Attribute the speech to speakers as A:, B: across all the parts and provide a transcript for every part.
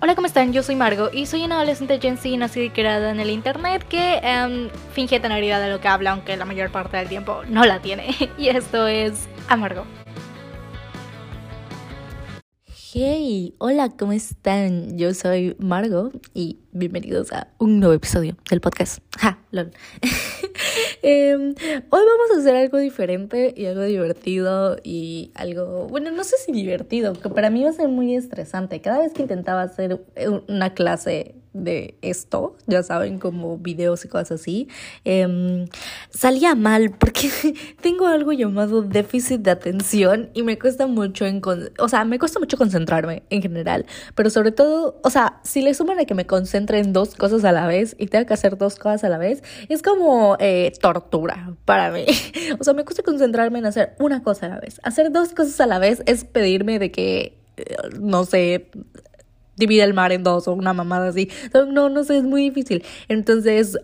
A: Hola, ¿cómo están? Yo soy Margo y soy una adolescente Gen Z nacida y creada en el internet que um, finge tener idea de lo que habla, aunque la mayor parte del tiempo no la tiene. Y esto es Amargo.
B: Hey, hola, ¿cómo están? Yo soy Margo y bienvenidos a un nuevo episodio del podcast. Ja, lol. Em, hoy vamos a hacer algo diferente y algo divertido y algo, bueno, no sé si divertido, que para mí va a ser muy estresante. Cada vez que intentaba hacer una clase de esto, ya saben, como videos y cosas así, em, salía mal porque tengo algo llamado déficit de atención y me cuesta mucho, en o sea, me cuesta mucho concentrarme en general, pero sobre todo, o sea, si le suman a que me concentre en dos cosas a la vez y tenga que hacer dos cosas a la vez, es como eh, tortura para mí. o sea, me cuesta concentrarme en hacer una cosa a la vez. Hacer dos cosas a la vez es pedirme de que eh, no sé, divide el mar en dos o una mamada así. No, no sé, es muy difícil. Entonces,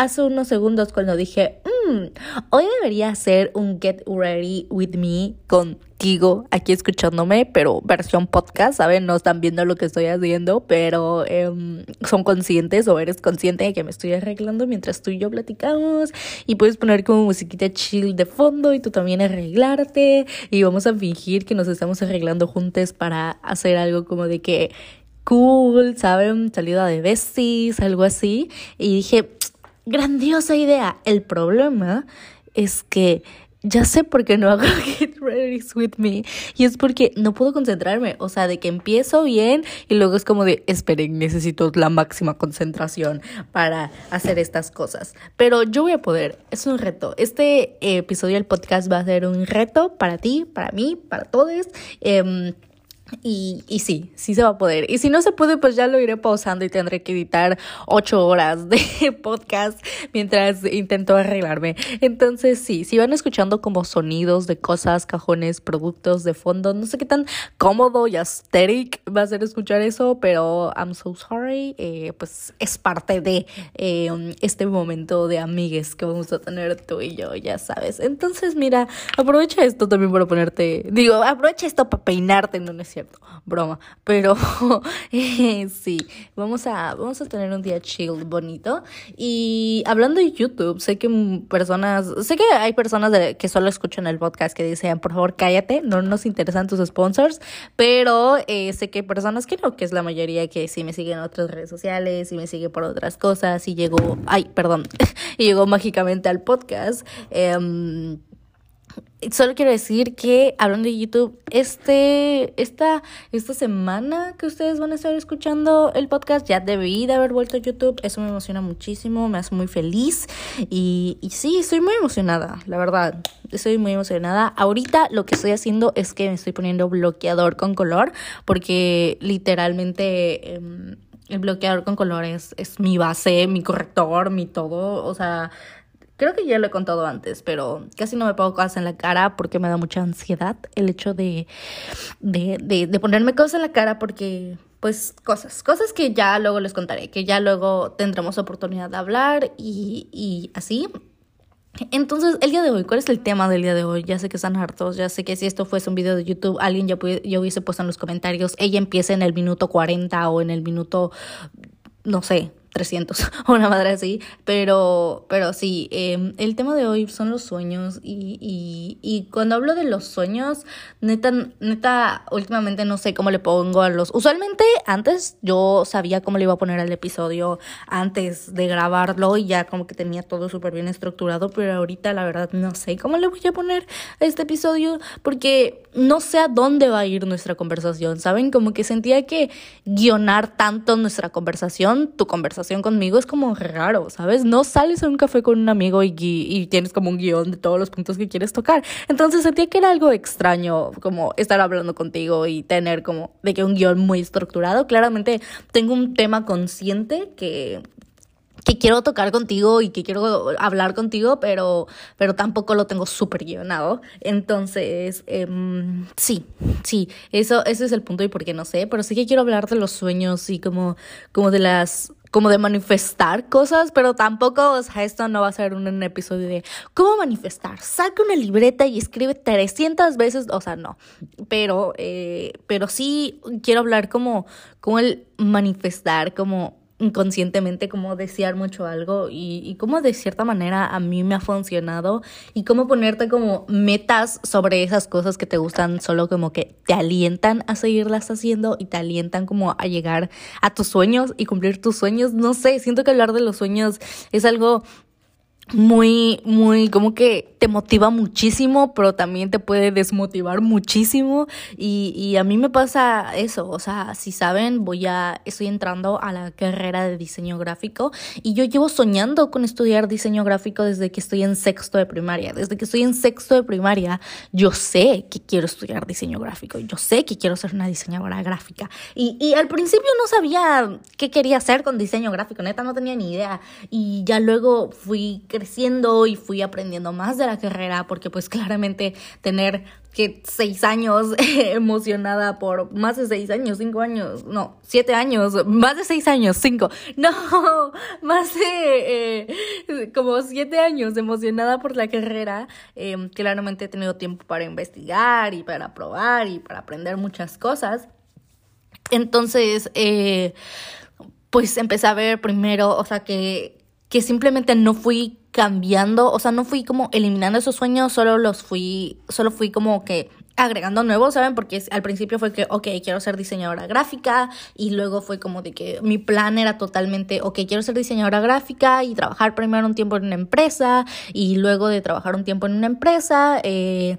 B: hace unos segundos cuando dije, mmm, hoy debería hacer un Get Ready With Me contigo aquí escuchándome, pero versión podcast, ¿saben? No están viendo lo que estoy haciendo, pero em, son conscientes o eres consciente de que me estoy arreglando mientras tú y yo platicamos y puedes poner como musiquita chill de fondo y tú también arreglarte y vamos a fingir que nos estamos arreglando juntos para hacer algo como de que cool, ¿saben? Salida de besties, algo así. Y dije, grandiosa idea. El problema es que ya sé por qué no hago Get Ready With Me. Y es porque no puedo concentrarme. O sea, de que empiezo bien y luego es como de, esperen, necesito la máxima concentración para hacer estas cosas. Pero yo voy a poder. Es un reto. Este episodio del podcast va a ser un reto para ti, para mí, para todos. Eh, y, y sí, sí se va a poder. Y si no se puede, pues ya lo iré pausando y tendré que editar ocho horas de podcast mientras intento arreglarme. Entonces sí, si van escuchando como sonidos de cosas, cajones, productos de fondo, no sé qué tan cómodo y aesthetic va a ser escuchar eso, pero I'm so sorry. Eh, pues es parte de eh, este momento de amigues que vamos a tener tú y yo, ya sabes. Entonces mira, aprovecha esto también para ponerte, digo, aprovecha esto para peinarte, no es broma, pero eh, sí, vamos a, vamos a tener un día chill, bonito. Y hablando de YouTube, sé que personas, sé que hay personas que solo escuchan el podcast que dicen, por favor, cállate, no nos interesan tus sponsors, pero eh, sé que personas que no, que es la mayoría que sí me siguen en otras redes sociales y me sigue por otras cosas y llegó, ay, perdón, y llegó mágicamente al podcast. Eh, Solo quiero decir que, hablando de YouTube, este, esta, esta semana que ustedes van a estar escuchando el podcast, ya debí de haber vuelto a YouTube. Eso me emociona muchísimo, me hace muy feliz. Y, y sí, estoy muy emocionada, la verdad. Estoy muy emocionada. Ahorita lo que estoy haciendo es que me estoy poniendo bloqueador con color, porque literalmente... Em, el bloqueador con color es, es mi base, mi corrector, mi todo. O sea, Creo que ya lo he contado antes, pero casi no me pongo cosas en la cara porque me da mucha ansiedad el hecho de, de, de, ponerme cosas en la cara porque, pues, cosas, cosas que ya luego les contaré, que ya luego tendremos oportunidad de hablar y, y así. Entonces, el día de hoy, ¿cuál es el tema del día de hoy? Ya sé que están hartos, ya sé que si esto fuese un video de YouTube, alguien ya, ya hubiese puesto en los comentarios, ella empieza en el minuto 40 o en el minuto, no sé, 300 o una madre así, pero, pero sí, em, el tema de hoy son los sueños y, y, y, cuando hablo de los sueños, neta, neta, últimamente no sé cómo le pongo a los... Usualmente antes yo sabía cómo le iba a poner al episodio antes de grabarlo y ya como que tenía todo súper bien estructurado, pero ahorita la verdad no sé cómo le voy a poner a este episodio porque no sé a dónde va a ir nuestra conversación, ¿saben? Como que sentía que guionar tanto nuestra conversación, tu conversación, conmigo es como raro, ¿sabes? No sales a un café con un amigo y, y tienes como un guion de todos los puntos que quieres tocar. Entonces sentía que era algo extraño como estar hablando contigo y tener como de que un guion muy estructurado. Claramente tengo un tema consciente que que quiero tocar contigo y que quiero hablar contigo, pero, pero tampoco lo tengo súper guionado. Entonces, em, sí, sí, eso, ese es el punto y por qué no sé, pero sí que quiero hablar de los sueños y como, como de las como de manifestar cosas, pero tampoco, o sea, esto no va a ser un, episodio de cómo manifestar. Saca una libreta y escribe 300 veces, o sea, no. Pero, eh, pero sí quiero hablar como, como el manifestar, como inconscientemente cómo desear mucho algo y, y cómo de cierta manera a mí me ha funcionado y cómo ponerte como metas sobre esas cosas que te gustan solo como que te alientan a seguirlas haciendo y te alientan como a llegar a tus sueños y cumplir tus sueños. No sé, siento que hablar de los sueños es algo muy, muy, como que te motiva muchísimo, pero también te puede desmotivar muchísimo. Y, y a mí me pasa eso, o sea, si saben, voy a, estoy entrando a la carrera de diseño gráfico y yo llevo soñando con estudiar diseño gráfico desde que estoy en sexto de primaria. Desde que estoy en sexto de primaria, yo sé que quiero estudiar diseño gráfico, yo sé que quiero ser una diseñadora gráfica. Y, y al principio no sabía qué quería hacer con diseño gráfico, neta, no tenía ni idea. Y ya luego fui creciendo y fui aprendiendo más de la carrera porque pues claramente tener que seis años emocionada por más de seis años, cinco años, no, siete años, más de seis años, cinco, no, más de eh, como siete años emocionada por la carrera, em, claramente he tenido tiempo para investigar y para probar y para aprender muchas cosas. Entonces, eh, pues empecé a ver primero, o sea, que, que simplemente no fui cambiando, o sea, no fui como eliminando esos sueños, solo los fui, solo fui como que agregando nuevos, ¿saben? Porque al principio fue que, ok, quiero ser diseñadora gráfica y luego fue como de que mi plan era totalmente, ok, quiero ser diseñadora gráfica y trabajar primero un tiempo en una empresa y luego de trabajar un tiempo en una empresa eh,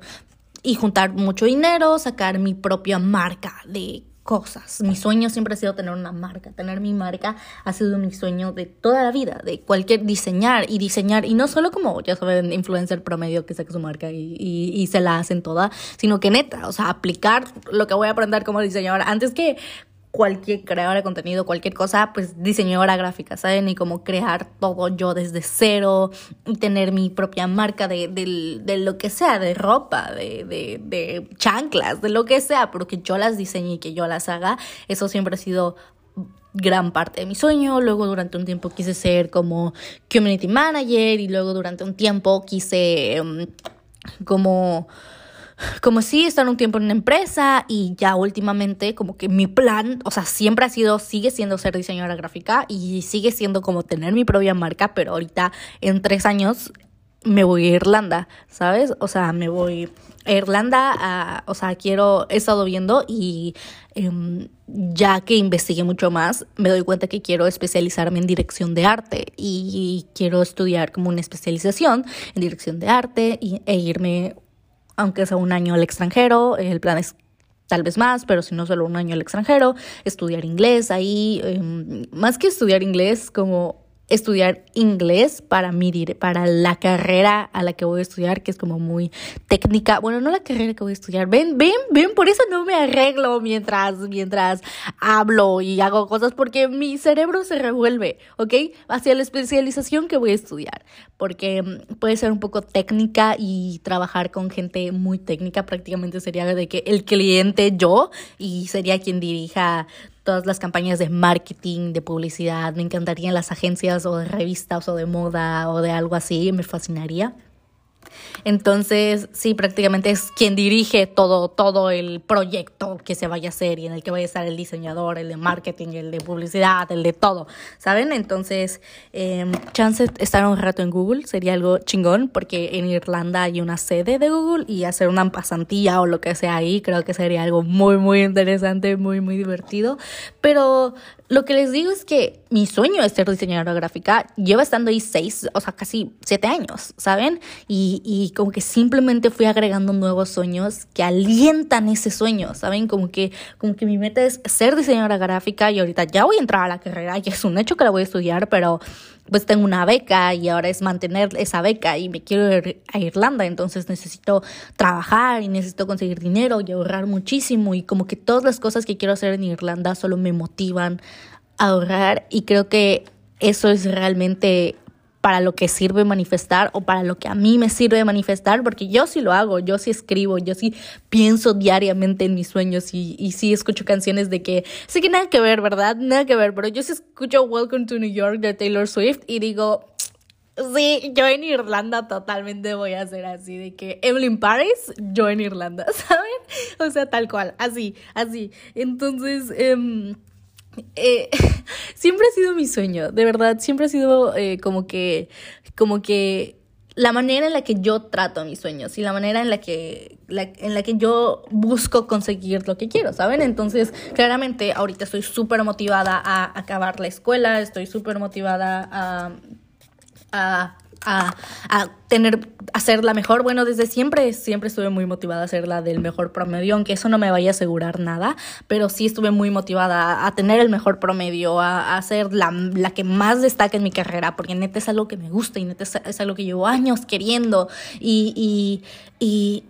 B: y juntar mucho dinero, sacar mi propia marca de cosas. Mi sueño siempre ha sido tener una marca. Tener mi marca ha sido mi sueño de toda la vida, de cualquier diseñar y diseñar. Y no solo como, ya saben, influencer promedio que saque su marca y, y, se la hacen toda, sino que neta, o sea, aplicar lo que voy a aprender como diseñadora. Antes que cualquier creador de contenido, cualquier cosa, pues diseñadora gráfica, ¿saben? Y como crear todo yo desde cero y tener mi propia marca de, de, lo que sea, de ropa, de, de, de chanclas, de lo que sea, pero que yo las diseñe y que yo las haga, eso siempre ha sido gran parte de mi sueño. Luego durante un tiempo quise ser como community manager y luego durante un tiempo quise em, como como sí estar un tiempo en una empresa y ya últimamente como que mi plan, o sea, siempre ha sido, sigue siendo ser diseñadora gráfica y sigue siendo como tener mi propia marca, pero ahorita en tres años me voy a Irlanda, ¿sabes? O sea, me voy a Irlanda, a, o sea, quiero, he estado viendo y em, ya que investigué mucho más, me doy cuenta que quiero especializarme en dirección de arte y quiero estudiar como una especialización en dirección de arte y, e irme aunque sea un año al extranjero, el plan es tal vez más, pero si no solo un año al extranjero, estudiar inglés ahí, em, más que estudiar inglés, como estudiar inglés para mi para la carrera a la que voy a estudiar, que es como muy técnica. Bueno, no la carrera que voy a estudiar. Ven, ven, ven, por eso no me arreglo mientras, mientras hablo y hago cosas, porque mi cerebro se revuelve, ¿ok? Hacia la especialización que voy a estudiar, porque mm, puede ser un poco técnica y trabajar con gente muy técnica, prácticamente sería de que el cliente yo y sería quien dirija todas las campañas de marketing, de publicidad, me encantarían las agencias o de revistas o de moda o de algo así, me fascinaría. Entonces, sí, prácticamente es quien dirige todo, todo el proyecto que se vaya a hacer y en el que vaya a estar el diseñador, el de marketing, el de publicidad, el de todo, ¿saben? Entonces, eh, chance estar un rato en Google sería algo chingón porque en Irlanda hay una sede de Google y hacer una pasantía o lo que sea ahí, creo que sería algo muy, muy interesante, muy, muy divertido. Pero lo que les digo es que mi sueño de ser diseñadora gráfica lleva estando ahí seis, o sea, casi siete años, ¿saben? Y, y como que simplemente fui agregando nuevos sueños que alientan ese sueño, ¿saben? Como que, como que mi meta es ser diseñadora gráfica y ahorita ya voy a entrar a la carrera y es un hecho que la voy a estudiar, pero pues tengo una beca y ahora es mantener esa beca y me quiero ir a Irlanda, entonces necesito trabajar y necesito conseguir dinero y ahorrar muchísimo y como que todas las cosas que quiero hacer en Irlanda solo me motivan a ahorrar y creo que eso es realmente para lo que sirve manifestar o para lo que a mí me sirve manifestar, porque yo sí lo hago, yo sí escribo, yo sí pienso diariamente en mis sueños y, y sí escucho canciones de que, sé que nada que ver, ¿verdad? Nada que ver, pero yo sí escucho Welcome to New York de Taylor Swift y digo, Sí, yo en Irlanda totalmente voy a ser así, de que Evelyn Paris, yo en Irlanda, ¿saben? O sea, tal cual, así, así. Entonces, eh, eh, siempre ha sido mi sueño, de verdad, siempre ha sido eh, como que, como que la manera en la que yo trato mis sueños y la manera en la que, en la que yo busco conseguir lo que quiero, ¿saben? Entonces, claramente, ahorita estoy súper motivada a acabar la escuela, estoy súper motivada a, a a, a tener, a ser la mejor. Bueno, desde siempre, siempre estuve muy motivada a ser la del mejor promedio, aunque eso no me vaya a asegurar nada, pero sí estuve muy motivada a, tener el mejor promedio, a, a ser la, la, que más destaca en mi carrera, porque neta es algo que me gusta y neta es, es algo que llevo años queriendo y, y, y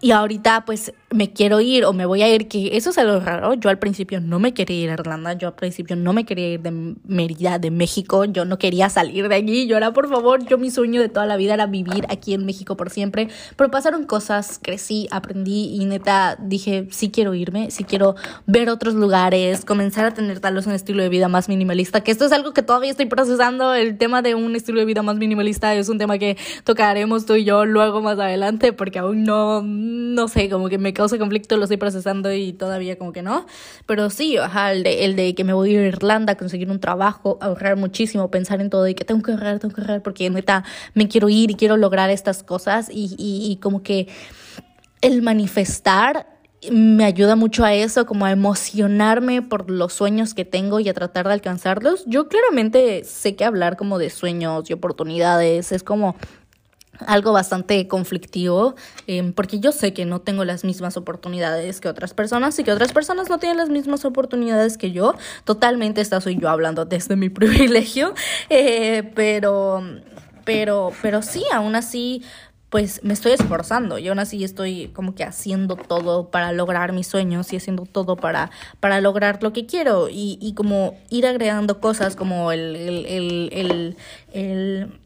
B: y ahorita pues me quiero ir o me voy a ir, que eso es algo raro. Yo al principio no me quería ir a Irlanda, yo al principio no me quería ir de Mérida, de México, yo no quería salir de allí, yo era por favor, yo mi sueño de toda la vida era vivir aquí en México por siempre, pero pasaron cosas, crecí, aprendí y neta dije, sí quiero irme, sí quiero ver otros lugares, comenzar a tener tal vez un estilo de vida más minimalista, que esto es algo que todavía estoy procesando, el tema de un estilo de vida más minimalista es un tema que tocaremos tú y yo luego más adelante porque aún no no sé, como que me causa conflicto, lo estoy procesando y todavía como que no. Pero sí, ajá, el de, el de que me voy a ir a Irlanda, conseguir un trabajo, ahorrar muchísimo, pensar en todo y que tengo que ahorrar, tengo que ahorrar porque neta me quiero ir y quiero lograr estas cosas y, y, y como que el manifestar me ayuda mucho a eso, como a emocionarme por los sueños que tengo y a tratar de alcanzarlos. Yo claramente sé que hablar como de sueños y oportunidades es como algo bastante conflictivo, em, porque yo sé que no tengo las mismas oportunidades que otras personas y que otras personas no tienen las mismas oportunidades que yo. Totalmente esta soy yo hablando desde mi privilegio, eh, pero, pero, pero sí, aún así, pues me estoy esforzando y aún así estoy como que haciendo todo para lograr mis sueños y haciendo todo para, para lograr lo que quiero y, y como ir agregando cosas como el, el, el, el,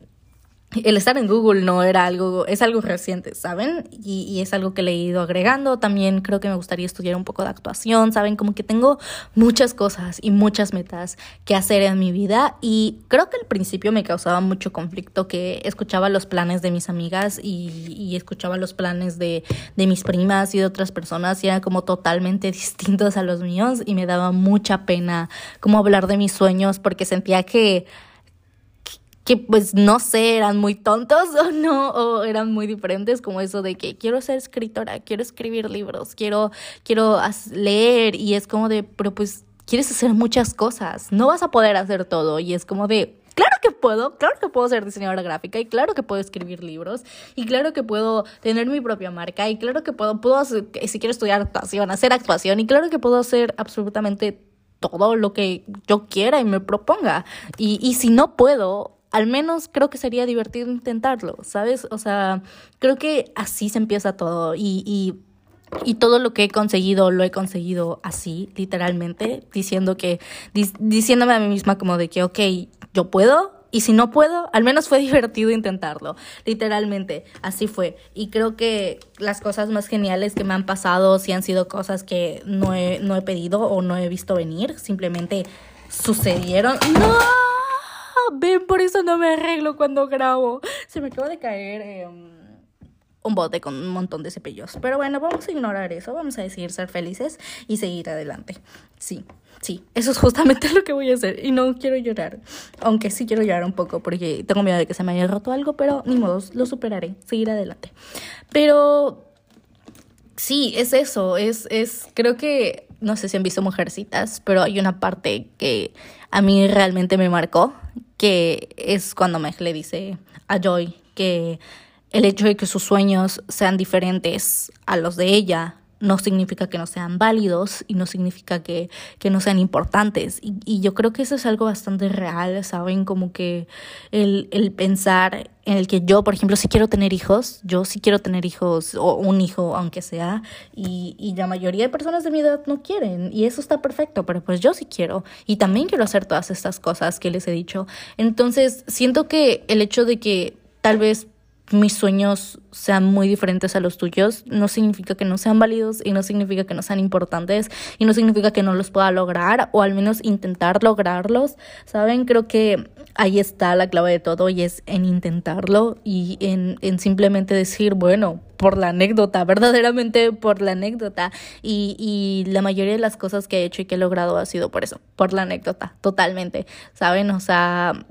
B: el estar en Google no era algo, es algo reciente, ¿saben? Y, y, es algo que le he ido agregando. También creo que me gustaría estudiar un poco de actuación, ¿saben? Como que tengo muchas cosas y muchas metas que hacer en mi vida. Y creo que al principio me causaba mucho conflicto que escuchaba los planes de mis amigas y, y escuchaba los planes de, de mis primas y de otras personas y eran como totalmente distintos a los míos y me daba mucha pena como hablar de mis sueños porque sentía que que pues no sé, eran muy tontos o no, o eran muy diferentes, como eso de que quiero ser escritora, quiero escribir libros, quiero, quiero leer y es como de, pero pues quieres hacer muchas cosas, no vas a poder hacer todo y es como de, claro que puedo, claro que puedo ser diseñadora gráfica y claro que puedo escribir libros y claro que puedo tener mi propia marca y claro que puedo, puedo hacer, si quiero estudiar actuación, hacer actuación y claro que puedo hacer absolutamente todo lo que yo quiera y me proponga. Y, y si no puedo, al menos creo que sería divertido intentarlo, ¿sabes? O sea, creo que así se empieza todo y, y, y todo lo que he conseguido lo he conseguido así, literalmente, diciendo que, diciéndome a mí misma como de que, ok, yo puedo, y si no puedo, al menos fue divertido intentarlo. Literalmente, así fue. Y creo que las cosas más geniales que me han pasado sí han sido cosas que no he, no he pedido o no he visto venir. Simplemente sucedieron. ¡No! Ven, por eso no me arreglo cuando grabo. Se me acaba de caer em, un bote con un montón de cepillos. Pero bueno, vamos a ignorar eso, vamos a decidir ser felices y seguir adelante. Sí, sí, eso es justamente lo que voy a hacer. Y no quiero llorar, aunque sí quiero llorar un poco porque tengo miedo de que se me haya roto algo, pero ni modo, lo superaré, seguir adelante. Pero sí, es eso, es, es, creo que, no sé si han visto Mujercitas, pero hay una parte que a mí realmente me marcó, que es cuando Meg le dice a Joy que el hecho de que sus sueños sean diferentes a los de ella no significa que no sean válidos y no significa que, que no sean importantes. Y, yo creo que eso es algo bastante real, ¿saben? Como que el, el pensar en el que yo, por ejemplo, si quiero tener hijos, yo sí quiero tener hijos o un hijo, aunque sea, y, y la mayoría de personas de mi edad no quieren, y eso está perfecto, pero pues yo sí quiero, y también quiero hacer todas estas cosas que les he dicho. Entonces, siento que el hecho de que tal vez mis sueños sean muy diferentes a los tuyos, no significa que no sean válidos y no significa que no sean importantes y no significa que no los pueda lograr o al menos intentar lograrlos, ¿saben? Creo que ahí está la clave de todo y es en intentarlo y en, en simplemente decir, bueno, por la anécdota, verdaderamente por la anécdota. Y, y la mayoría de las cosas que he hecho y que he logrado ha sido por eso, por la anécdota, totalmente, ¿saben? O sea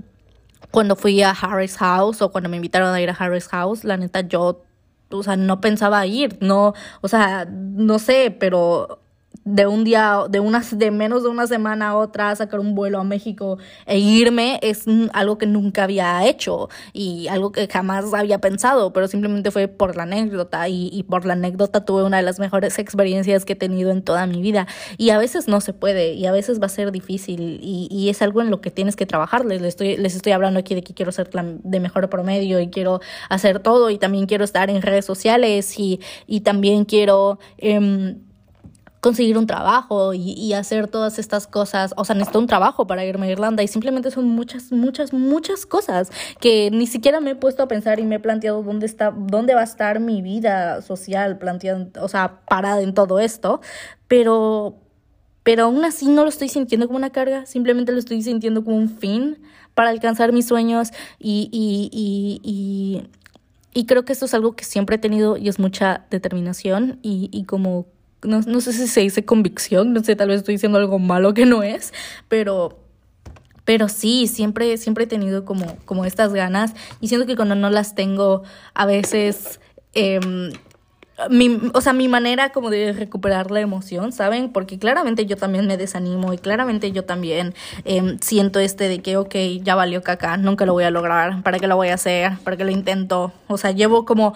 B: cuando fui a Harris House o cuando me invitaron a ir a Harris House, la neta yo, o sea, no pensaba ir, no, o sea, no sé, pero de un día, de unas, de menos de una semana a otra, sacar un vuelo a México e irme es algo que nunca había hecho y algo que jamás había pensado, pero simplemente fue por la anécdota y, y por la anécdota tuve una de las mejores experiencias que he tenido en toda mi vida y a veces no se puede y a veces va a ser difícil y, y es algo en lo que tienes que trabajar. Les estoy, les estoy hablando aquí de que quiero ser de mejor promedio y quiero hacer todo y también quiero estar en redes sociales y, y también quiero... Eh, conseguir un trabajo y, hacer todas estas cosas. O sea, necesito un trabajo para irme a Irlanda y simplemente son muchas, muchas, muchas cosas que ni siquiera me he puesto a pensar y me he planteado dónde está, dónde va a estar mi vida social, planteando, o sea, parada en todo esto. Pero, pero aún así no lo estoy sintiendo como una carga, simplemente lo estoy sintiendo como un fin para alcanzar mis sueños y, y, y, y, y creo que esto es algo que siempre he tenido y es mucha determinación y, y como no, no sé si se dice convicción, no sé, tal vez estoy diciendo algo malo que no es, pero pero sí, siempre, siempre he tenido como, como estas ganas y siento que cuando no las tengo, a veces eh, mi, o sea, mi manera como de recuperar la emoción, ¿saben? Porque claramente yo también me desanimo y claramente yo también eh, siento este de que, ok, ya valió caca, nunca lo voy a lograr, ¿para qué lo voy a hacer? ¿Para qué lo intento? O sea, llevo como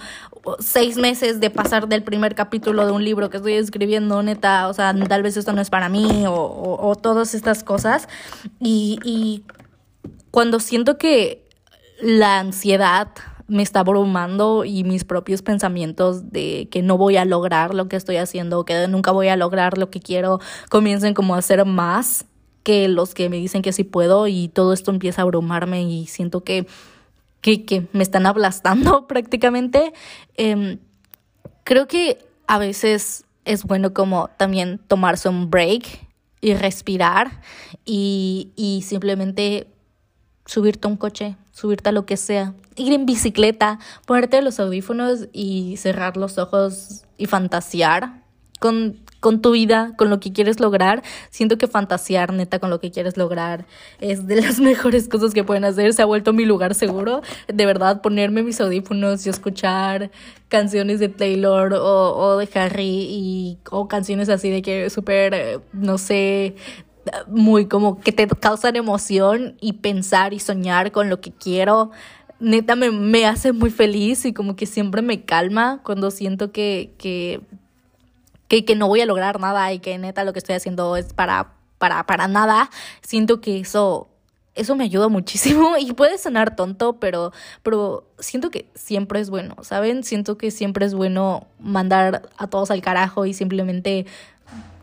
B: seis meses de pasar del primer capítulo de un libro que estoy escribiendo, neta, o sea, tal vez esto no es para mí o, o, o todas estas cosas. Y, y cuando siento que la ansiedad me está abrumando y mis propios pensamientos de que no voy a lograr lo que estoy haciendo, que nunca voy a lograr lo que quiero, comiencen como a hacer más que los que me dicen que sí puedo y todo esto empieza a abrumarme y siento que, que, me están aplastando prácticamente. Eh, creo que a veces es bueno como también tomarse un break y respirar y, y simplemente subirte a un coche, subirte a lo que sea, ir en bicicleta, ponerte los audífonos y cerrar los ojos y fantasear con, con tu vida, con lo que quieres lograr. Siento que fantasear neta con lo que quieres lograr es de las mejores cosas que pueden hacer. Se ha vuelto mi lugar seguro. De verdad, ponerme mis audífonos y escuchar canciones de Taylor o, o de Harry y, o canciones así de que súper, no sé, muy como que te causan emoción y pensar y soñar con lo que quiero. Neta me, me hace muy feliz y como que siempre me calma cuando siento que, que, que, que no voy a lograr nada y que neta lo que estoy haciendo es para, para, para nada. Siento que eso eso me ayuda muchísimo y puede sonar tonto, pero, pero siento que siempre es bueno, ¿saben? Siento que siempre es bueno mandar a todos al carajo y simplemente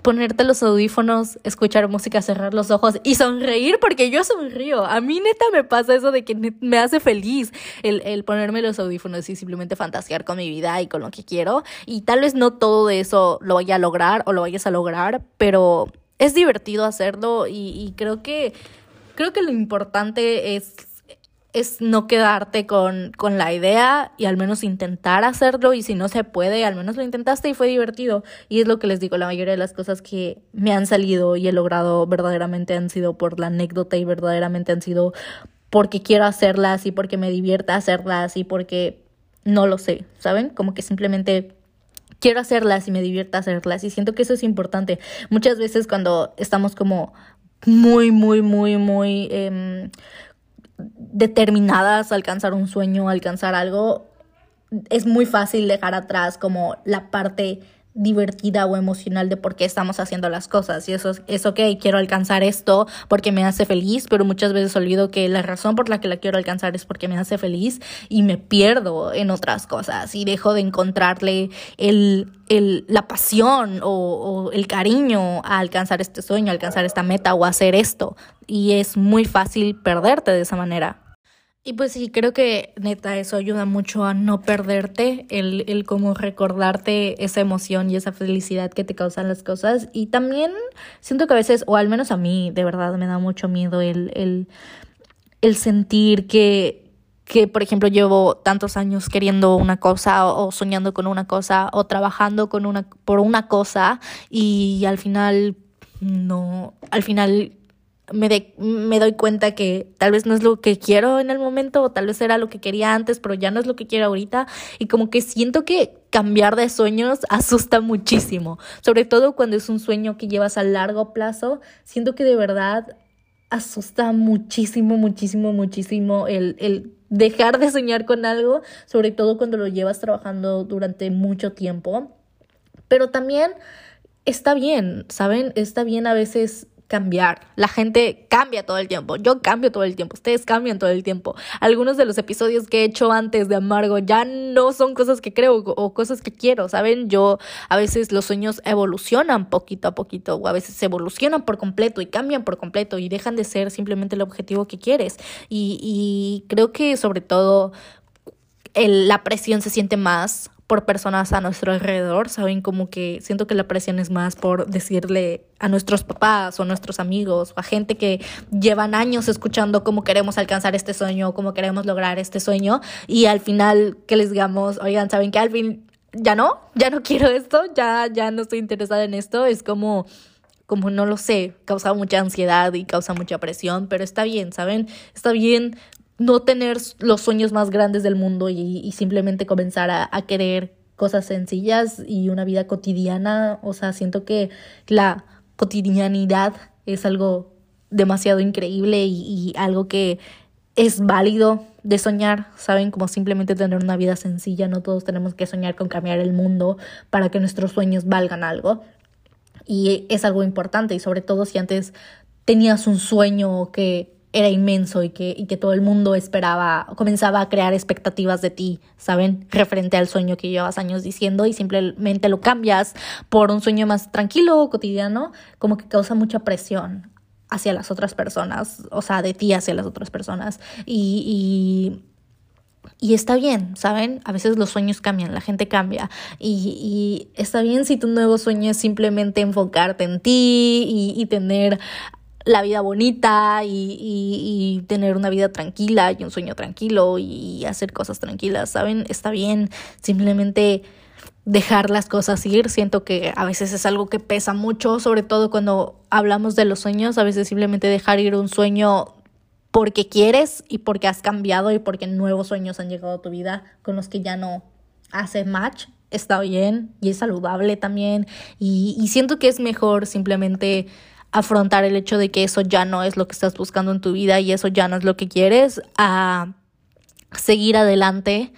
B: ponerte los audífonos, escuchar música, cerrar los ojos y sonreír porque yo sonrío. A mí neta me pasa eso de que me hace feliz el, el ponerme los audífonos y simplemente fantasear con mi vida y con lo que quiero. Y tal vez no todo de eso lo vaya a lograr o lo vayas a lograr, pero es divertido hacerlo y, y creo que creo que lo importante es es no quedarte con, con la idea y al menos intentar hacerlo y si no se puede, al menos lo intentaste y fue divertido. Y es lo que les digo, la mayoría de las cosas que me han salido y he logrado verdaderamente han sido por la anécdota y verdaderamente han sido porque quiero hacerlas y porque me divierta hacerlas y porque no lo sé, ¿saben? Como que simplemente quiero hacerlas y me divierta hacerlas y siento que eso es importante. Muchas veces cuando estamos como muy, muy, muy, muy... Eh, determinadas a alcanzar un sueño, a alcanzar algo, es muy fácil dejar atrás como la parte divertida o emocional de por qué estamos haciendo las cosas. Y eso es, ok, quiero alcanzar esto porque me hace feliz, pero muchas veces olvido que la razón por la que la quiero alcanzar es porque me hace feliz y me pierdo en otras cosas y dejo de encontrarle el, el, la pasión o, o el cariño a alcanzar este sueño, a alcanzar esta meta o hacer esto. Y es muy fácil perderte de esa manera. Y pues sí, creo que neta eso ayuda mucho a no perderte, el, el como recordarte esa emoción y esa felicidad que te causan las cosas. Y también siento que a veces, o al menos a mí, de verdad me da mucho miedo el, el, el sentir que, que, por ejemplo, llevo tantos años queriendo una cosa o, o soñando con una cosa o trabajando con una, por una cosa y al final no, al final me, de, me doy cuenta que tal vez no es lo que quiero en el momento o tal vez era lo que quería antes, pero ya no es lo que quiero ahorita. Y como que siento que cambiar de sueños asusta muchísimo, sobre todo cuando es un sueño que llevas a largo plazo, siento que de verdad asusta muchísimo, muchísimo, muchísimo el, el dejar de soñar con algo, sobre todo cuando lo llevas trabajando durante mucho tiempo, pero también está bien, ¿saben? Está bien a veces cambiar. La gente cambia todo el tiempo. Yo cambio todo el tiempo. Ustedes cambian todo el tiempo. Algunos de los episodios que he hecho antes de Amargo ya no son cosas que creo o cosas que quiero, ¿saben? Yo a veces los sueños evolucionan poquito a poquito o a veces evolucionan por completo y cambian por completo y dejan de ser simplemente el objetivo que quieres. Y, y creo que sobre todo el, la presión se siente más por personas a nuestro alrededor, ¿saben? Como que siento que la presión es más por decirle a nuestros papás o a nuestros amigos o a gente que llevan años escuchando cómo queremos alcanzar este sueño, cómo queremos lograr este sueño y al final que les digamos, oigan, ¿saben que al fin ya no? Ya no quiero esto, ya ya no estoy interesada en esto, es como como no lo sé, causa mucha ansiedad y causa mucha presión, pero está bien, ¿saben? Está bien no tener los sueños más grandes del mundo y, simplemente comenzar a, a, querer cosas sencillas y una vida cotidiana. O sea, siento que la cotidianidad es algo demasiado increíble y, y algo que es válido de soñar, ¿saben? Como simplemente tener una vida sencilla. No todos tenemos que soñar con cambiar el mundo para que nuestros sueños valgan algo. Y es algo importante y sobre todo si antes tenías un sueño que era inmenso y que, y que todo el mundo esperaba, comenzaba a crear expectativas de ti, ¿saben? Referente al sueño que llevas años diciendo y simplemente lo cambias por un sueño más tranquilo cotidiano, como que causa mucha presión hacia las otras personas, o sea, de ti hacia las otras personas. Y, y, está bien, ¿saben? A veces los sueños cambian, la gente cambia. Y, y está bien si tu nuevo sueño es simplemente enfocarte en ti y tener la vida bonita y, y, tener una vida tranquila y un sueño tranquilo y hacer cosas tranquilas, ¿saben? Está bien simplemente dejar las cosas ir. Siento que a veces es algo que pesa mucho, sobre todo cuando hablamos de los sueños, a veces simplemente dejar ir un sueño porque quieres y porque has cambiado y porque nuevos sueños han llegado a tu vida con los que ya no hace match. Está bien y es saludable también y siento que es mejor simplemente afrontar el hecho de que eso ya no es lo que estás buscando en tu vida y eso ya no es lo que quieres, a seguir adelante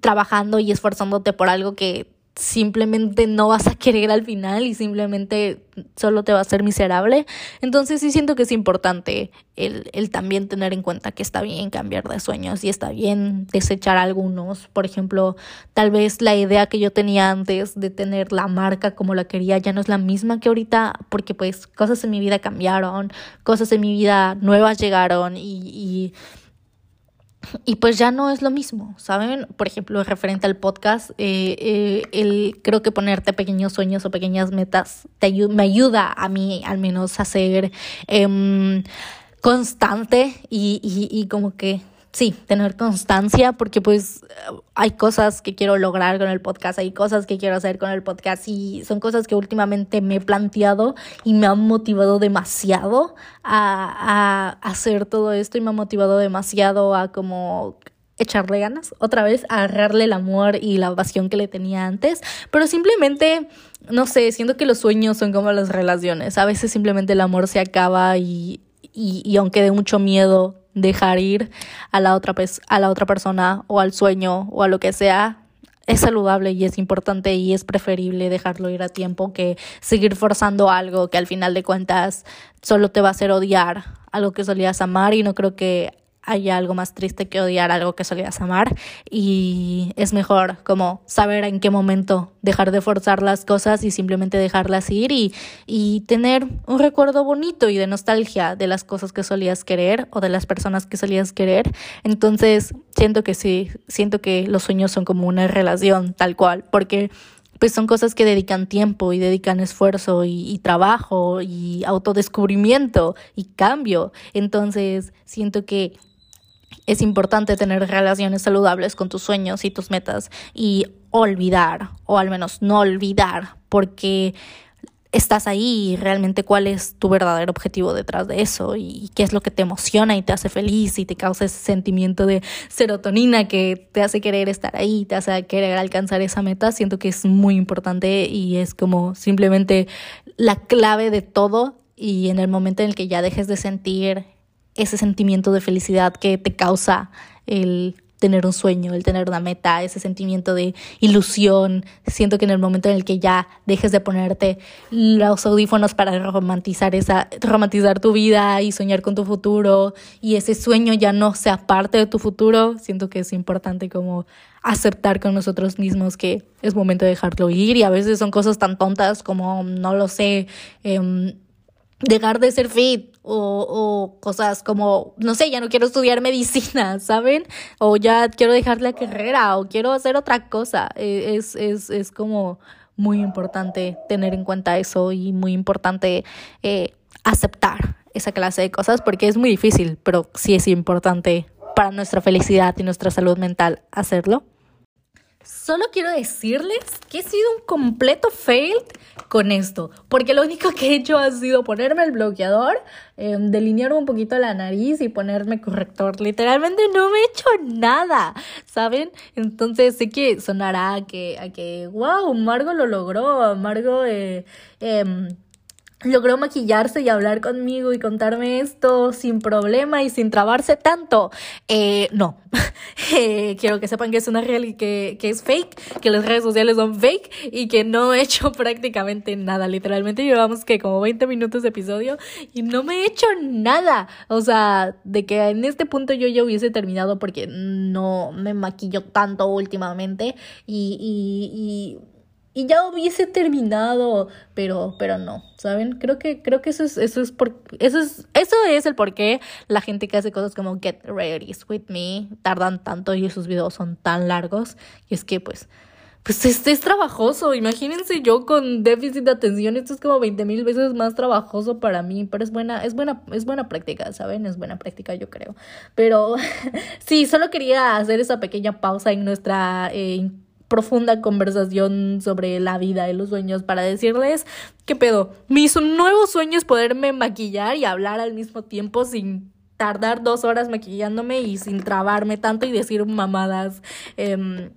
B: trabajando y esforzándote por algo que simplemente no vas a querer al final y simplemente solo te va a hacer miserable. Entonces sí siento que es importante el, el, también tener en cuenta que está bien cambiar de sueños y está bien desechar algunos. Por ejemplo, tal vez la idea que yo tenía antes de tener la marca como la quería ya no es la misma que ahorita porque pues cosas en mi vida cambiaron, cosas en mi vida nuevas llegaron y... y y pues ya no es lo mismo, ¿saben? Por ejemplo, referente al podcast, eh, eh, el, creo que ponerte pequeños sueños o pequeñas metas te ayu me ayuda a mí al menos a ser eh, constante y, y como que sí, tener constancia porque pues hay cosas que quiero lograr con el podcast, hay cosas que quiero hacer con el podcast y son cosas que últimamente me he planteado y me han motivado demasiado a, a hacer todo esto y me ha motivado demasiado a como echarle ganas, otra vez agarrarle el amor y la pasión que le tenía antes, pero simplemente, no sé, siento que los sueños son como las relaciones, a veces simplemente el amor se acaba y, y, y aunque de mucho miedo dejar ir a la otra a la otra persona o al sueño o a lo que sea es saludable y es importante y es preferible dejarlo ir a tiempo que seguir forzando algo que al final de cuentas solo te va a hacer odiar algo que solías amar y no creo que haya algo más triste que odiar algo que solías amar y es mejor como saber en qué momento dejar de forzar las cosas y simplemente dejarlas ir y, y tener un recuerdo bonito y de nostalgia de las cosas que solías querer o de las personas que solías querer. Entonces siento que sí, siento que los sueños son como una relación tal cual, porque pues son cosas que dedican tiempo y dedican esfuerzo y, y, trabajo y autodescubrimiento y cambio. Entonces, siento que es importante tener relaciones saludables con tus sueños y tus metas y olvidar, o al menos no olvidar, porque estás ahí y realmente cuál es tu verdadero objetivo detrás de eso y qué es lo que te emociona y te hace feliz y te causa ese sentimiento de serotonina que te hace querer estar ahí, te hace querer alcanzar esa meta, siento que es muy importante y es como simplemente la clave de todo y en el momento en el que ya dejes de sentir ese sentimiento de felicidad que te causa el tener un sueño, el tener una meta, ese sentimiento de ilusión. Siento que en el momento en el que ya dejes de ponerte los audífonos para romantizar esa romantizar tu vida y soñar con tu futuro y ese sueño ya no sea parte de tu futuro, siento que es importante como aceptar con nosotros mismos que es momento de dejarlo ir y a veces son cosas tan tontas como no lo sé, eh, dejar de ser fit o, o, cosas como, no sé, ya no quiero estudiar medicina, ¿saben? O ya quiero dejar la carrera o quiero hacer otra cosa. E, es, es, es como muy importante tener en cuenta eso y muy importante eh, aceptar esa clase de cosas porque es muy difícil, pero sí es importante para nuestra felicidad y nuestra salud mental hacerlo. Solo quiero decirles que he sido un completo fail con esto, porque lo único que he hecho ha sido ponerme el bloqueador, eh, delinear un poquito la nariz y ponerme corrector. Literalmente no me he hecho nada, ¿saben? Entonces sé que sonará a que, a que wow, Margo lo logró, Margo eh, eh, logró maquillarse y hablar conmigo y contarme esto sin problema y sin trabarse tanto. Eh, no, eh, quiero que sepan que es una real que, que es fake, que las redes sociales son fake y que no he hecho prácticamente nada. Literalmente llevamos que como 20 minutos de episodio y no me he hecho nada. O sea, de que en este punto yo ya hubiese terminado porque no me maquillo tanto últimamente y, y ya hubiese terminado, pero pero no, ¿saben? Creo que creo que eso es eso es por eso es eso es el por qué la gente que hace cosas como Get Ready with Me tardan tanto y sus videos son tan largos y es que pues pues es trabajoso, imagínense yo con déficit de atención, esto es como 20 mil veces más trabajoso para mí, pero es buena, es buena, es buena práctica, ¿saben? Es buena práctica, yo creo. Pero sí, solo quería hacer esa pequeña pausa en nuestra eh, profunda conversación sobre la vida y los sueños para decirles qué pedo. Mi nuevo sueño es poderme maquillar y hablar al mismo tiempo sin tardar dos horas maquillándome y sin trabarme tanto y decir mamadas. Eh,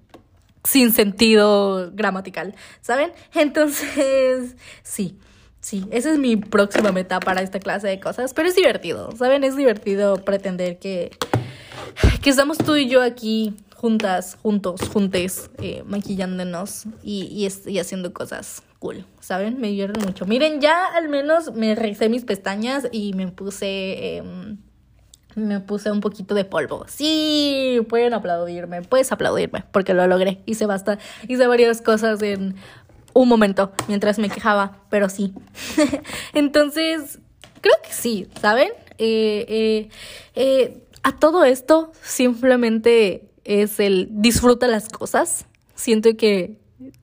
B: sin sentido gramatical, ¿saben? Entonces, sí, sí, esa es mi próxima meta para esta clase de cosas, pero es divertido, ¿saben? Es divertido pretender que, que estamos tú y yo aquí juntas, juntos, juntes, eh, maquillándonos y, y, haciendo cosas cool, ¿saben? Me divierten mucho. Miren, ya al menos me recé mis pestañas y me puse... Eh, me puse un poquito de polvo. Sí, pueden aplaudirme, puedes aplaudirme, porque lo logré. Hice basta, hice varias cosas en un momento mientras me quejaba, pero sí. Entonces, creo que sí, ¿saben? Eh, eh, eh, a todo esto simplemente es el disfruta las cosas. Siento que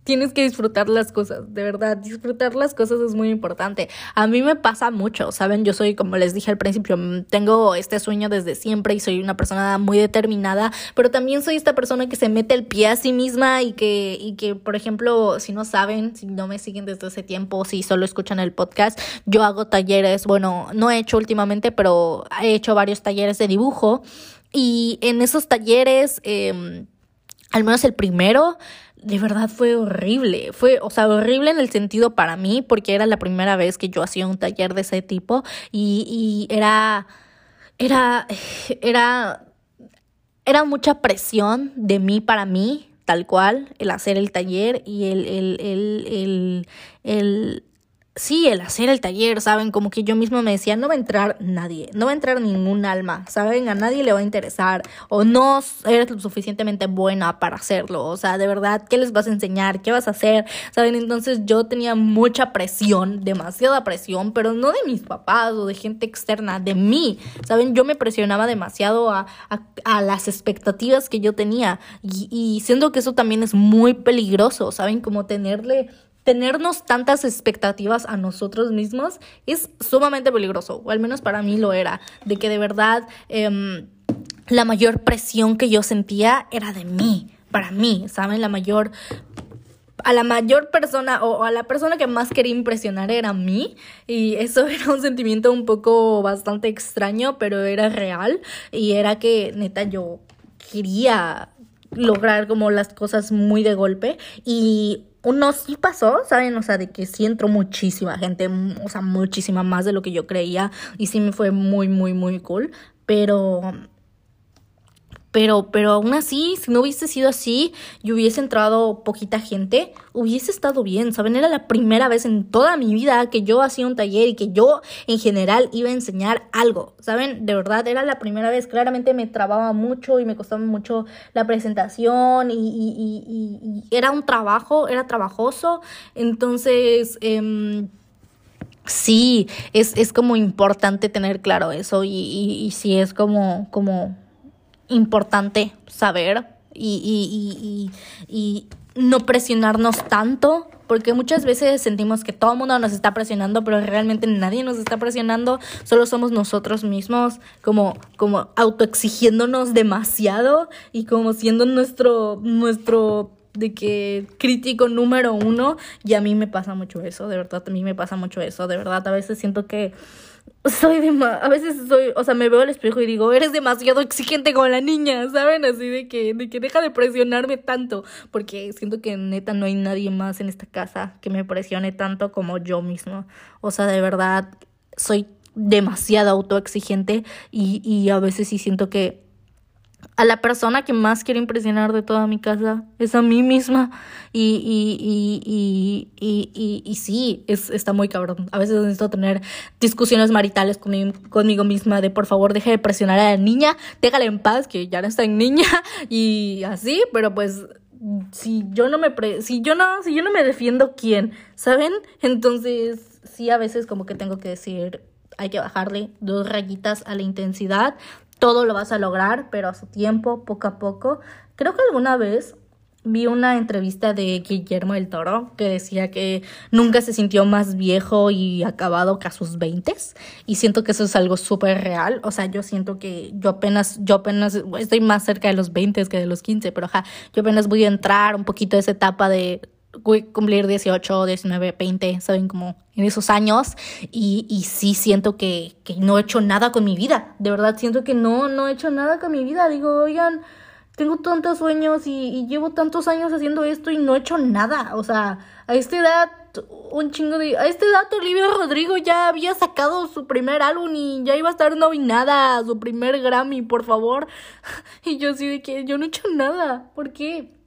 B: tienes que disfrutar las cosas, de verdad, disfrutar las cosas es muy importante. A mí me pasa mucho, ¿saben? Yo soy, como les dije al principio, mm, tengo este sueño desde siempre y soy una persona muy determinada, pero también soy esta persona que se mete el pie a sí misma y que, y que, por ejemplo, si no saben, si no me siguen desde ese tiempo, si solo escuchan el podcast, yo hago talleres, bueno, no he hecho últimamente, pero he hecho varios talleres de dibujo y en esos talleres, eh, al menos el primero, de verdad fue horrible. Fue, o sea, horrible en el sentido para mí, porque era la primera vez que yo hacía un taller de ese tipo y, y era, era, era, era mucha presión de mí para mí tal cual, el hacer el taller y el, el, el, el Sí, el hacer el taller, ¿saben? Como que yo mismo me decía, no va a entrar nadie, no va a entrar ningún alma, ¿saben? A nadie le va a interesar o no eres lo suficientemente buena para hacerlo, o sea, de verdad, ¿qué les vas a enseñar? ¿Qué vas a hacer? ¿Saben? Entonces yo tenía mucha presión, demasiada presión, pero no de mis papás o de gente externa, de mí, ¿saben? Yo me presionaba demasiado a, a, las expectativas que yo tenía y, y siento que eso también es muy peligroso, ¿saben? Como tenerle tenernos tantas expectativas a nosotros mismos es sumamente peligroso, o al menos para mí lo era, de que de verdad em, la mayor presión que yo sentía era de mí, para mí, ¿saben? La mayor a la mayor persona o a la persona que más quería impresionar era a mí y eso era un sentimiento un poco bastante extraño pero era real y era que neta yo quería lograr como las cosas muy de golpe y uno sí pasó, ¿saben? O sea, de que sí entró muchísima gente, o sea, muchísima más de lo que yo creía y sí me fue muy, muy, muy cool, pero pero, pero aún así, si no hubiese sido así y hubiese entrado poquita gente, hubiese estado bien, ¿saben? Era la primera vez en toda mi vida que yo hacía un taller y que yo en general iba a enseñar algo, ¿saben? De verdad, era la primera vez. Claramente me trababa mucho y me costaba mucho la presentación y, y, y, y era un trabajo, era trabajoso. Entonces... Eh, Sí, es, es como importante tener claro eso y, y, y sí es como, como importante saber y, y, no presionarnos tanto, porque muchas veces sentimos que todo el mundo nos está presionando, pero realmente nadie nos está presionando, solo somos nosotros mismos como, como autoexigiéndonos demasiado y como siendo nuestro, nuestro de que crítico número uno, y a mí me pasa mucho eso, de verdad, a mí me pasa mucho eso, de verdad, a veces siento que soy de a veces soy, o sea, me veo al espejo y digo, eres demasiado exigente con la niña, ¿saben? Así de que, de que deja de presionarme tanto, porque siento que neta no hay nadie más en esta casa que me presione tanto como yo mismo. O sea, de verdad, soy demasiado autoexigente y, y a veces sí siento que a la persona que más quiero impresionar de toda mi casa es a mí misma. Y, y, y, y, sí, es, está muy cabrón. A veces necesito tener discusiones maritales conmigo, misma de por favor deje de presionar a la niña, déjala en paz, que ya no está en niña y así, pero pues si yo no me pre si yo no si yo no me defiendo quién, ¿saben? Entonces, sí a veces como que tengo que decir hay que bajarle dos rayitas a la intensidad todo lo vas a lograr, pero a su tiempo, poco a poco. Creo que alguna vez vi una entrevista de Guillermo del Toro que decía que nunca se sintió más viejo y acabado que a sus 20 y siento que eso es algo súper real, o sea, yo siento que yo apenas yo apenas estoy más cerca de los 20 que de los 15, pero ja, yo apenas voy a entrar un poquito de esa etapa de cumplir 18, 19, 20, ¿saben? Como en esos años. Y, y sí siento que, que no he hecho nada con mi vida. De verdad siento que no, no he hecho nada con mi vida. Digo, oigan, tengo tantos sueños y, y llevo tantos años haciendo esto y no he hecho nada. O sea, a esta edad, un chingo de... A esta edad Olivia Rodrigo ya había sacado su primer álbum y ya iba a estar nominada su primer Grammy, por favor. Y yo sí de que yo no he hecho nada. ¿Por qué?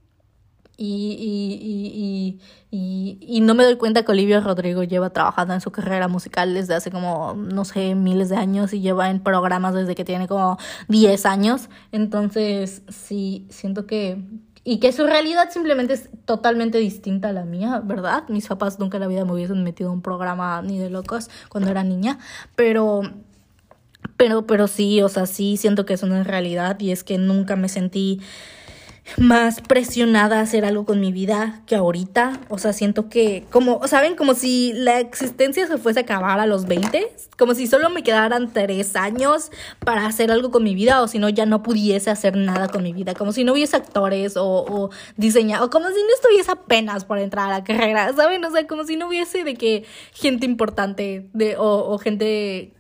B: Y, y, y, y, no me doy cuenta que Olivia Rodrigo lleva trabajando en su carrera musical desde hace como, no sé, miles de años y lleva en programas desde que tiene como 10 años. Entonces, sí, siento que... Y que su realidad simplemente es totalmente distinta a la mía, ¿verdad? Mis papás nunca en la vida me hubiesen metido en un programa ni de locos cuando era niña, pero... Pero, pero sí, o sea, sí siento que es una realidad y es que nunca me sentí más presionada a hacer algo con mi vida que ahorita. O sea, siento que, como, ¿saben? Como si la existencia se fuese a acabar a los 20. Como si solo me quedaran tres años para hacer algo con mi vida. O si no, ya no pudiese hacer nada con mi vida. Como si no hubiese actores o, o. Como si no estuviese apenas por entrar a la carrera. ¿Saben? O sea, como si no hubiese de que gente importante de, o, o gente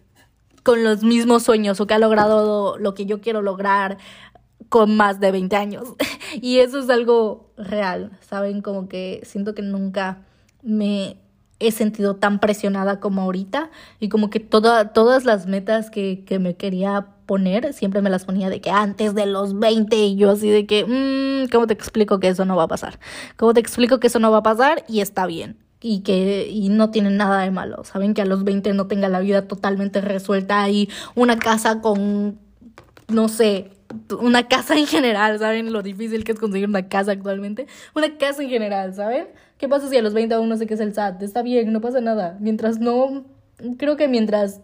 B: con los mismos sueños o que ha logrado lo que yo quiero lograr con más de 20 años. y eso es algo real, ¿saben? Como que siento que nunca me he sentido tan presionada como ahorita y como que toda, todas las metas que, que me quería poner, siempre me las ponía de que antes de los 20 y yo así de que, mmm, ¿cómo te explico que eso no va a pasar? ¿Cómo te explico que eso no va a pasar? Y está bien. Y que y no tiene nada de malo. Saben que a los 20 no tenga la vida totalmente resuelta y una casa con, no sé, una casa en general, ¿saben? Lo difícil que es conseguir una casa actualmente. Una casa en general, ¿saben? ¿Qué pasa si a los 20 aún no sé qué es el SAT? Está bien, no pasa nada. Mientras no, creo que mientras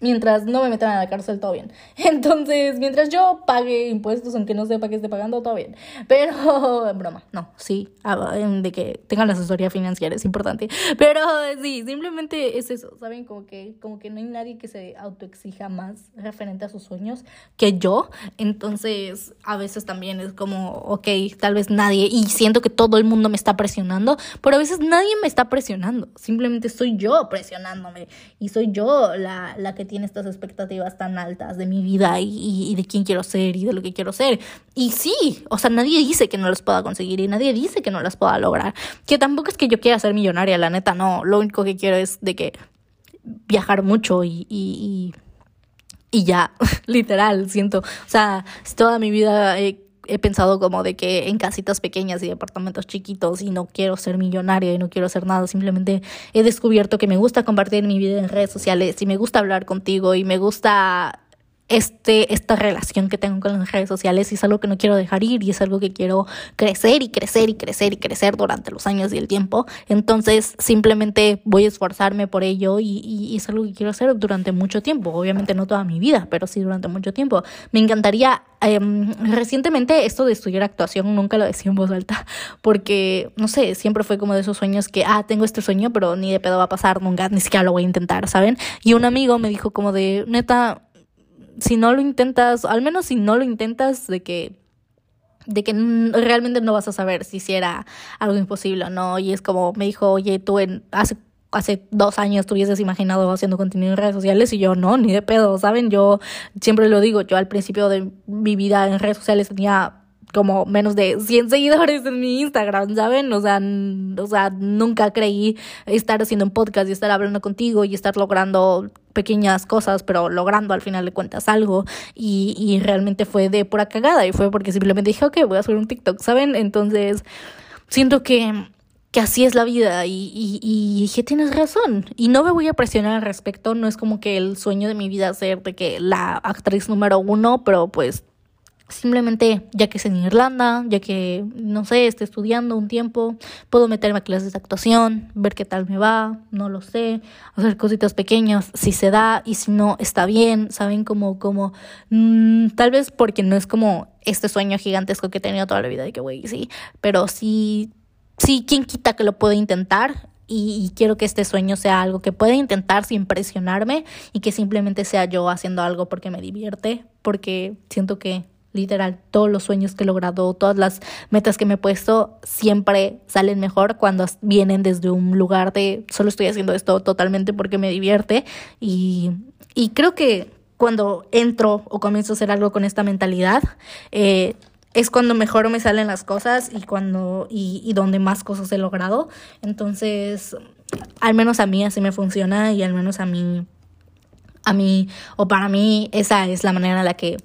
B: mientras no me metan a la cárcel, todo bien. Entonces, mientras yo pague impuestos, aunque no sepa que esté pagando, todo bien. Pero, broma, no, sí, ah, de que tengan la asesoría financiera es importante. Pero sí, simplemente es eso, ¿saben? Como que, como que no hay nadie que se autoexija más referente a sus sueños que yo. Entonces, a veces también es como, ok, tal vez nadie, y siento que todo el mundo me está presionando, pero a veces nadie me está presionando. Simplemente soy yo presionándome. Y soy yo la, la que tiene estas expectativas tan altas de mi vida y, de quién quiero ser y de lo que quiero ser. Y sí, o sea, nadie dice que no los pueda conseguir y nadie dice que no las pueda lograr. Que tampoco es que yo quiera ser millonaria, la neta, no. Lo único que quiero es de que viajar mucho y, y, y, ya, literal, siento. O sea, toda mi vida pensado como de que en casitas pequeñas y departamentos chiquitos y no quiero ser millonaria y no quiero hacer nada, simplemente he descubierto que me gusta compartir mi vida en redes sociales y me gusta hablar contigo y me gusta este, esta relación que tengo con las redes sociales y es algo que no quiero dejar ir y es algo que quiero crecer y crecer y crecer y crecer durante los años y el tiempo. Entonces simplemente voy a esforzarme por ello y, y, es algo que quiero hacer durante mucho tiempo. Obviamente no toda mi vida, pero sí durante mucho tiempo. Me encantaría, em, recientemente esto de estudiar actuación nunca lo decía en voz alta porque, no sé, siempre fue como de esos sueños que, ah, tengo este sueño, pero ni de pedo va a pasar nunca, ni siquiera lo voy a intentar, ¿saben? Y un amigo me dijo como de, neta, si no lo intentas, al menos si no lo intentas, de que de que realmente no vas a saber si era algo imposible o no. Y es como me dijo, oye, tú en, hace, hace dos años tú hubieses imaginado haciendo contenido en redes sociales y yo no, ni de pedo, ¿saben? Yo siempre lo digo, yo al principio de mi vida en redes sociales tenía como menos de 100 seguidores en mi Instagram, ¿saben? O sea, o sea, nunca creí estar haciendo un podcast y estar hablando contigo y estar logrando pequeñas cosas, pero logrando al final de cuentas algo. Y, y realmente fue de pura cagada y fue porque simplemente dije, ok, voy a hacer un TikTok, ¿saben? Entonces, siento que que así es la vida y, y, y que tienes razón. Y no me voy a presionar al respecto, no es como que el sueño de mi vida ser de que la actriz número uno, pero pues Simplemente, ya que es en Irlanda, ya que, no sé, esté estudiando un tiempo, puedo meterme a clases de actuación, ver qué tal me va, no lo sé, hacer cositas pequeñas, si se da y si no, está bien, ¿saben? Como, como, mmm, tal vez porque no es como este sueño gigantesco que he tenido toda la vida de que, güey, sí, pero sí, sí, ¿quién quita que lo pueda intentar? Y, y, quiero que este sueño sea algo que pueda intentar sin presionarme y que simplemente sea yo haciendo algo porque me divierte, porque siento que Literal, todos los sueños que he logrado, todas las metas que me he puesto, siempre salen mejor cuando vienen desde un lugar de solo estoy haciendo esto totalmente porque me divierte. Y, y creo que cuando entro o comienzo a hacer algo con esta mentalidad, eh, es cuando mejor me salen las cosas y cuando y, y donde más cosas he logrado. Entonces, al menos a mí así me funciona y al menos a mí a mí o para mí esa es la manera en la que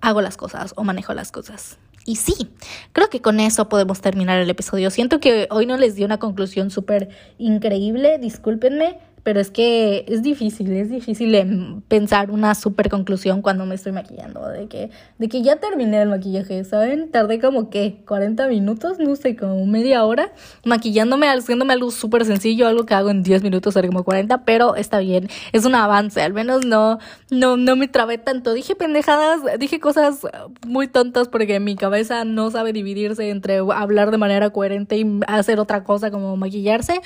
B: hago las cosas o manejo las cosas. Y sí, creo que con eso podemos terminar el episodio. Siento que hoy no les di una conclusión súper increíble, discúlpenme, pero es que es difícil, es difícil pensar una super conclusión cuando me estoy maquillando, de que, de que ya terminé el maquillaje, ¿saben? Tardé como que 40 minutos, no sé, como media hora, maquillándome, haciéndome algo súper sencillo, algo que hago en 10 minutos, era como 40, pero está bien, es un avance, al menos no, no, no me trabé tanto, dije pendejadas, dije cosas muy tontas porque mi cabeza no sabe dividirse entre hablar de manera coherente y hacer otra cosa como maquillarse,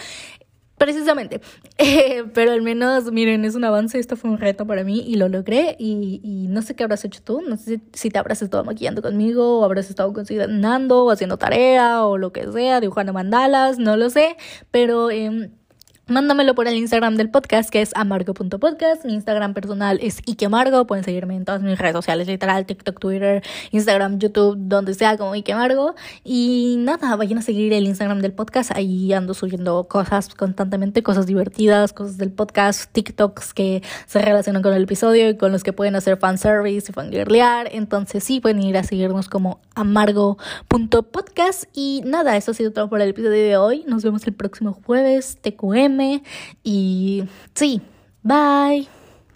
B: Precisamente. Eh, pero al menos, miren, es un avance. Esto fue un reto para mí y lo logré. Y, y no sé qué habrás hecho tú. No sé si, te habrás estado maquillando conmigo, o habrás estado cocinando, o haciendo tarea, o lo que sea, dibujando mandalas, no lo sé. Pero. Eh,
A: mándamelo por el Instagram del podcast, que es amargo.podcast. Mi Instagram personal es Ikemargo. Pueden seguirme en todas mis redes sociales, literal, TikTok, Twitter, Instagram, YouTube, donde sea, como Ikemargo. Y nada, vayan a seguir el Instagram del podcast. Ahí ando subiendo cosas constantemente, cosas divertidas, cosas del podcast, TikToks que se relacionan con el episodio y con los que pueden hacer fanservice y fangirlear. Entonces sí, pueden ir a seguirnos como amargo.podcast. Y nada, eso ha sido todo por el episodio de hoy. Nos vemos el próximo jueves, TQM. Y sí, bye.